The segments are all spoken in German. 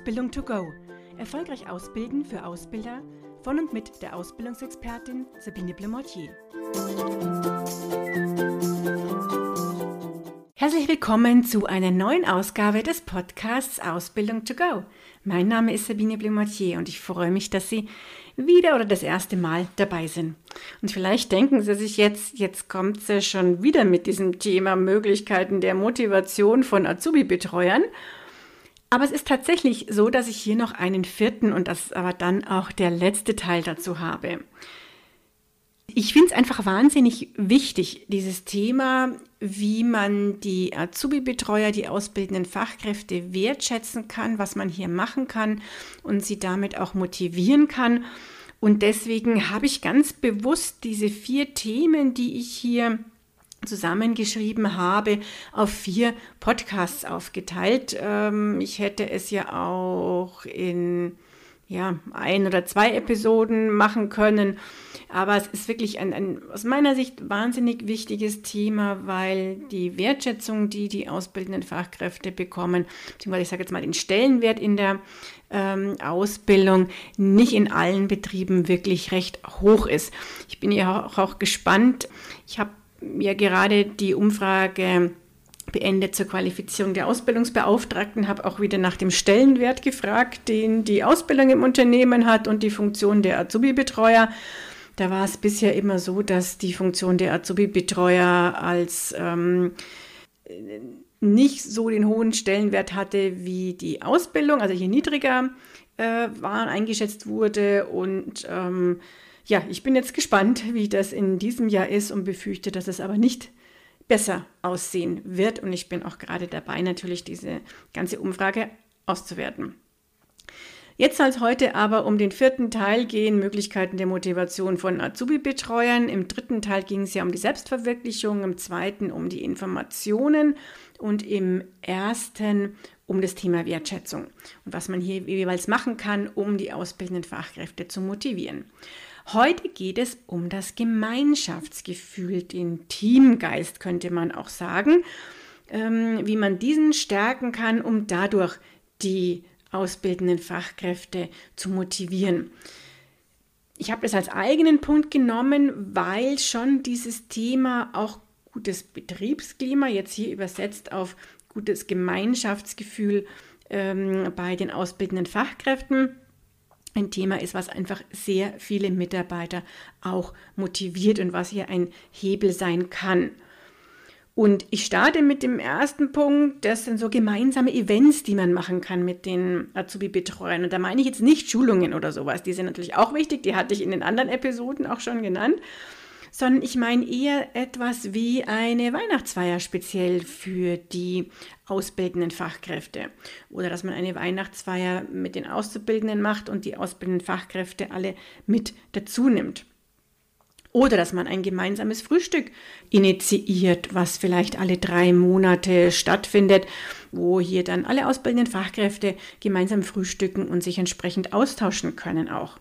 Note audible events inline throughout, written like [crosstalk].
Ausbildung to go. Erfolgreich ausbilden für Ausbilder von und mit der Ausbildungsexpertin Sabine Blemortier. Herzlich willkommen zu einer neuen Ausgabe des Podcasts Ausbildung to go. Mein Name ist Sabine Blemortier und ich freue mich, dass Sie wieder oder das erste Mal dabei sind. Und vielleicht denken Sie sich jetzt, jetzt kommt sie schon wieder mit diesem Thema Möglichkeiten der Motivation von Azubi-Betreuern. Aber es ist tatsächlich so, dass ich hier noch einen vierten und das aber dann auch der letzte Teil dazu habe. Ich finde es einfach wahnsinnig wichtig, dieses Thema, wie man die Azubi-Betreuer, die ausbildenden Fachkräfte wertschätzen kann, was man hier machen kann und sie damit auch motivieren kann. Und deswegen habe ich ganz bewusst diese vier Themen, die ich hier zusammengeschrieben habe, auf vier Podcasts aufgeteilt. Ähm, ich hätte es ja auch in ja, ein oder zwei Episoden machen können. Aber es ist wirklich ein, ein, aus meiner Sicht wahnsinnig wichtiges Thema, weil die Wertschätzung, die die ausbildenden Fachkräfte bekommen, beziehungsweise ich sage jetzt mal den Stellenwert in der ähm, Ausbildung, nicht in allen Betrieben wirklich recht hoch ist. Ich bin ja auch, auch gespannt. Ich habe ja gerade die Umfrage beendet zur Qualifizierung der Ausbildungsbeauftragten, habe auch wieder nach dem Stellenwert gefragt, den die Ausbildung im Unternehmen hat und die Funktion der Azubi-Betreuer. Da war es bisher immer so, dass die Funktion der Azubi-Betreuer als ähm, nicht so den hohen Stellenwert hatte wie die Ausbildung, also hier niedriger äh, war, eingeschätzt wurde und ähm, ja, ich bin jetzt gespannt, wie das in diesem Jahr ist und befürchte, dass es aber nicht besser aussehen wird. Und ich bin auch gerade dabei, natürlich diese ganze Umfrage auszuwerten. Jetzt soll es heute aber um den vierten Teil gehen, Möglichkeiten der Motivation von Azubi-Betreuern. Im dritten Teil ging es ja um die Selbstverwirklichung, im zweiten um die Informationen und im ersten um das Thema Wertschätzung und was man hier jeweils machen kann, um die ausbildenden Fachkräfte zu motivieren. Heute geht es um das Gemeinschaftsgefühl, den Teamgeist könnte man auch sagen, ähm, wie man diesen stärken kann, um dadurch die ausbildenden Fachkräfte zu motivieren. Ich habe das als eigenen Punkt genommen, weil schon dieses Thema auch gutes Betriebsklima, jetzt hier übersetzt auf gutes Gemeinschaftsgefühl ähm, bei den ausbildenden Fachkräften, ein Thema ist, was einfach sehr viele Mitarbeiter auch motiviert und was hier ein Hebel sein kann. Und ich starte mit dem ersten Punkt, das sind so gemeinsame Events, die man machen kann mit den Azubi-Betreuern. Und da meine ich jetzt nicht Schulungen oder sowas, die sind natürlich auch wichtig, die hatte ich in den anderen Episoden auch schon genannt sondern ich meine eher etwas wie eine Weihnachtsfeier speziell für die ausbildenden Fachkräfte. Oder dass man eine Weihnachtsfeier mit den Auszubildenden macht und die ausbildenden Fachkräfte alle mit dazu nimmt. Oder dass man ein gemeinsames Frühstück initiiert, was vielleicht alle drei Monate stattfindet, wo hier dann alle ausbildenden Fachkräfte gemeinsam frühstücken und sich entsprechend austauschen können auch.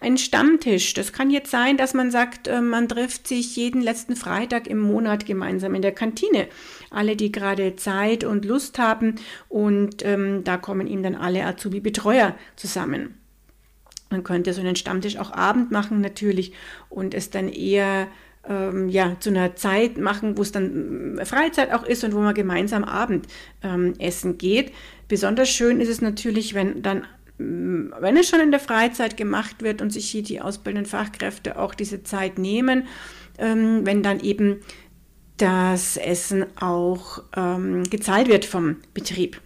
Ein Stammtisch, das kann jetzt sein, dass man sagt, äh, man trifft sich jeden letzten Freitag im Monat gemeinsam in der Kantine. Alle, die gerade Zeit und Lust haben und ähm, da kommen ihm dann alle Azubi-Betreuer zusammen. Man könnte so einen Stammtisch auch Abend machen natürlich und es dann eher ähm, ja, zu einer Zeit machen, wo es dann äh, Freizeit auch ist und wo man gemeinsam Abendessen ähm, geht. Besonders schön ist es natürlich, wenn dann mm, wenn es schon in der Freizeit gemacht wird und sich hier die ausbildenden Fachkräfte auch diese Zeit nehmen, ähm, wenn dann eben das Essen auch ähm, gezahlt wird vom Betrieb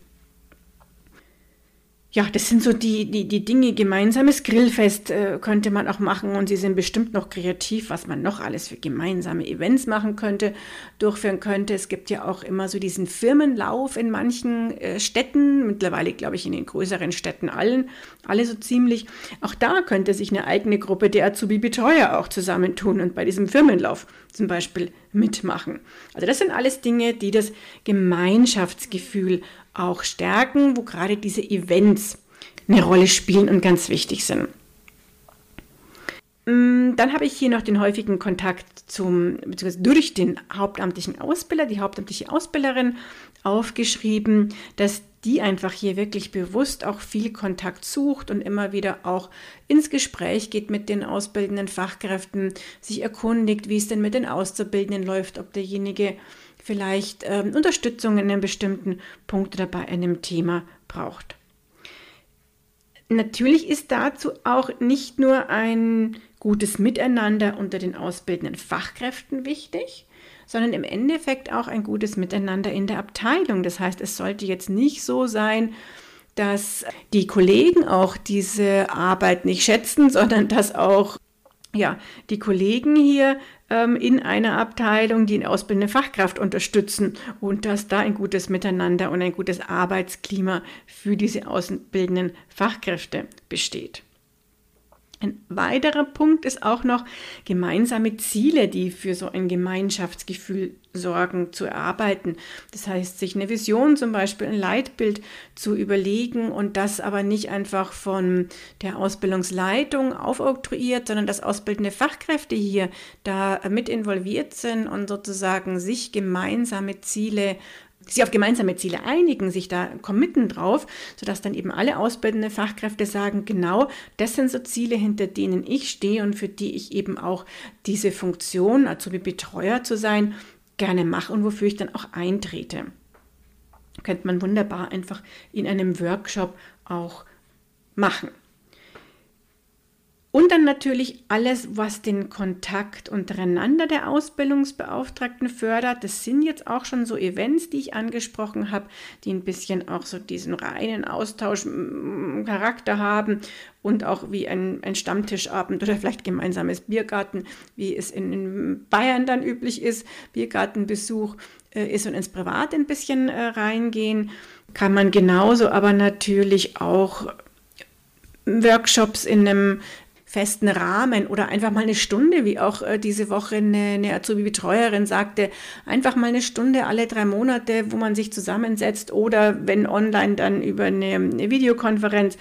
ja, das sind so die, die, die Dinge. Gemeinsames Grillfest äh, könnte man auch machen und sie sind bestimmt noch kreativ, was man noch alles für gemeinsame Events machen könnte, durchführen könnte. Es gibt ja auch immer so diesen Firmenlauf in manchen äh, Städten, mittlerweile glaube ich in den größeren Städten allen, alle so ziemlich. Auch da könnte sich eine eigene Gruppe der Azubi-Betreuer auch zusammentun und bei diesem Firmenlauf zum Beispiel mitmachen. Also das sind alles Dinge, die das Gemeinschaftsgefühl auch stärken, wo gerade diese Events eine Rolle spielen und ganz wichtig sind. Mm, dann habe ich hier noch den häufigen Kontakt zum, beziehungsweise durch den hauptamtlichen Ausbilder, die hauptamtliche Ausbilderin aufgeschrieben, dass die einfach hier wirklich bewusst auch viel Kontakt sucht und immer wieder auch ins Gespräch geht mit den ausbildenden Fachkräften, sich erkundigt, wie es denn mit den Auszubildenden läuft, ob derjenige vielleicht ähm, Unterstützung in einem bestimmten Punkt oder bei einem Thema braucht. Natürlich ist dazu auch nicht nur ein gutes Miteinander unter den ausbildenden Fachkräften wichtig, sondern im Endeffekt auch ein gutes Miteinander in der Abteilung. Das heißt, es sollte jetzt nicht so sein, dass die Kollegen auch diese Arbeit nicht schätzen, [laughs] sondern dass auch ja, die Kollegen hier ähm, in einer Abteilung, die eine ausbildende Fachkraft unterstützen und dass da ein gutes Miteinander und ein gutes Arbeitsklima für diese ausbildenden Fachkräfte besteht. Ein weiterer Punkt ist auch noch gemeinsame Ziele, die für so ein Gemeinschaftsgefühl sorgen, zu erarbeiten. Das heißt, sich eine Vision, zum Beispiel ein Leitbild zu überlegen und das aber nicht einfach von der Ausbildungsleitung aufoktroyiert, sondern dass ausbildende Fachkräfte hier da mit involviert sind und sozusagen sich gemeinsame Ziele sich auf gemeinsame Ziele einigen, sich da committen drauf, sodass dann eben alle ausbildende Fachkräfte sagen, genau, das sind so Ziele, hinter denen ich stehe und für die ich eben auch diese Funktion, also wie Betreuer zu sein, gerne mache und wofür ich dann auch eintrete. Könnte man wunderbar einfach in einem Workshop auch machen. Und dann natürlich alles, was den Kontakt untereinander der Ausbildungsbeauftragten fördert. Das sind jetzt auch schon so Events, die ich angesprochen habe, die ein bisschen auch so diesen reinen Austauschcharakter haben und auch wie ein, ein Stammtischabend oder vielleicht gemeinsames Biergarten, wie es in Bayern dann üblich ist, Biergartenbesuch äh, ist und ins Privat ein bisschen äh, reingehen. Kann man genauso aber natürlich auch Workshops in einem festen Rahmen oder einfach mal eine Stunde, wie auch äh, diese Woche eine, eine Azubi-Betreuerin sagte, einfach mal eine Stunde alle drei Monate, wo man sich zusammensetzt oder wenn online dann über eine, eine Videokonferenz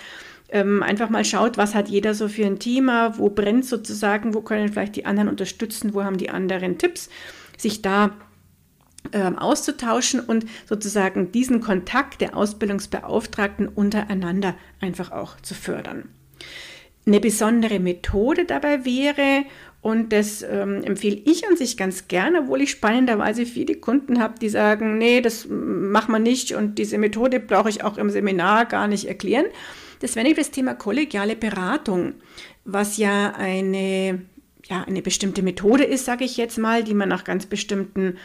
ähm, einfach mal schaut, was hat jeder so für ein Thema, wo brennt sozusagen, wo können vielleicht die anderen unterstützen, wo haben die anderen Tipps, sich da ähm, auszutauschen und sozusagen diesen Kontakt der Ausbildungsbeauftragten untereinander einfach auch zu fördern eine besondere Methode dabei wäre, und das ähm, empfehle ich an sich ganz gerne, obwohl ich spannenderweise viele Kunden habe, die sagen, nee, das machen wir nicht und diese Methode brauche ich auch im Seminar gar nicht erklären. Das wäre das Thema kollegiale Beratung, was ja eine, ja, eine bestimmte Methode ist, sage ich jetzt mal, die man nach ganz bestimmten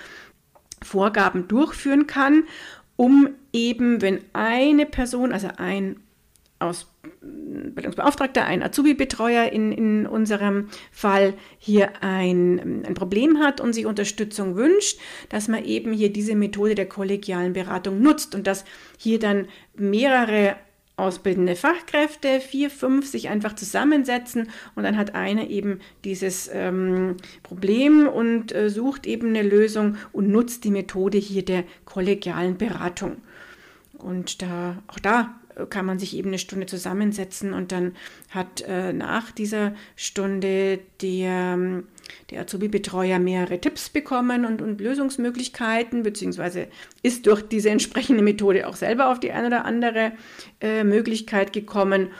Vorgaben durchführen kann, um eben, wenn eine Person, also ein Ausbildungsbeauftragter, ein Azubi-Betreuer in, in unserem Fall hier ein, ein Problem hat und sich Unterstützung wünscht, dass man eben hier diese Methode der kollegialen Beratung nutzt und dass hier dann mehrere ausbildende Fachkräfte, vier, fünf, sich einfach zusammensetzen und dann hat einer eben dieses ähm, Problem und äh, sucht eben eine Lösung und nutzt die Methode hier der kollegialen Beratung. Und da, auch da kann man sich eben eine Stunde zusammensetzen und dann hat äh, nach dieser Stunde der, ähm, der Azubi-Betreuer mehrere Tipps bekommen und, und Lösungsmöglichkeiten, beziehungsweise ist durch diese entsprechende Methode auch selber auf die eine oder andere äh, Möglichkeit gekommen.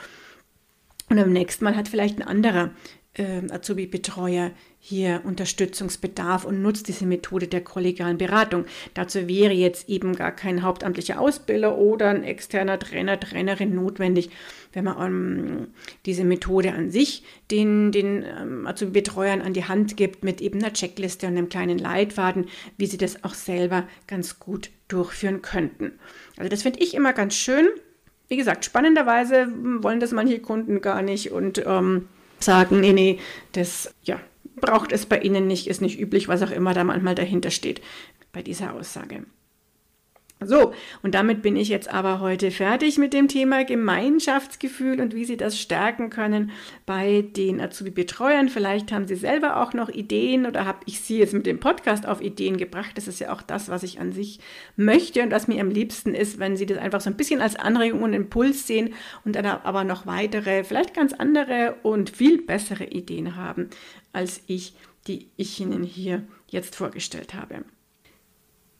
Und am nächsten Mal hat vielleicht ein anderer äh, Azubi-Betreuer hier Unterstützungsbedarf und nutzt diese Methode der kollegialen Beratung. Dazu wäre jetzt eben gar kein hauptamtlicher Ausbilder oder ein externer Trainer, Trainerin notwendig, wenn man ähm, diese Methode an sich den, den ähm, Azubi-Betreuern an die Hand gibt mit eben einer Checkliste und einem kleinen Leitfaden, wie sie das auch selber ganz gut durchführen könnten. Also das finde ich immer ganz schön. Wie gesagt, spannenderweise wollen das manche Kunden gar nicht und ähm, sagen, nee, nee, das ja, braucht es bei Ihnen nicht, ist nicht üblich, was auch immer da manchmal dahinter steht bei dieser Aussage. So, und damit bin ich jetzt aber heute fertig mit dem Thema Gemeinschaftsgefühl und wie Sie das stärken können bei den Azubi-Betreuern. Vielleicht haben Sie selber auch noch Ideen oder habe ich Sie jetzt mit dem Podcast auf Ideen gebracht. Das ist ja auch das, was ich an sich möchte und was mir am liebsten ist, wenn Sie das einfach so ein bisschen als Anregung und Impuls sehen und dann aber noch weitere, vielleicht ganz andere und viel bessere Ideen haben, als ich, die ich Ihnen hier jetzt vorgestellt habe.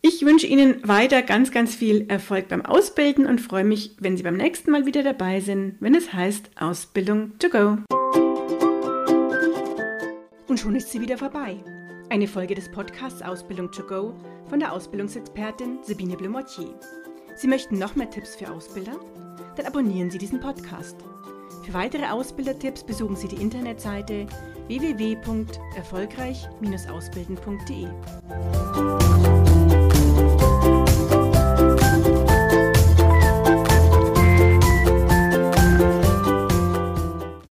Ich wünsche Ihnen weiter ganz, ganz viel Erfolg beim Ausbilden und freue mich, wenn Sie beim nächsten Mal wieder dabei sind, wenn es heißt Ausbildung to go. Und schon ist sie wieder vorbei. Eine Folge des Podcasts Ausbildung to go von der Ausbildungsexpertin Sabine Blumortier. Sie möchten noch mehr Tipps für Ausbilder? Dann abonnieren Sie diesen Podcast. Für weitere Ausbildertipps besuchen Sie die Internetseite www.erfolgreich-ausbilden.de.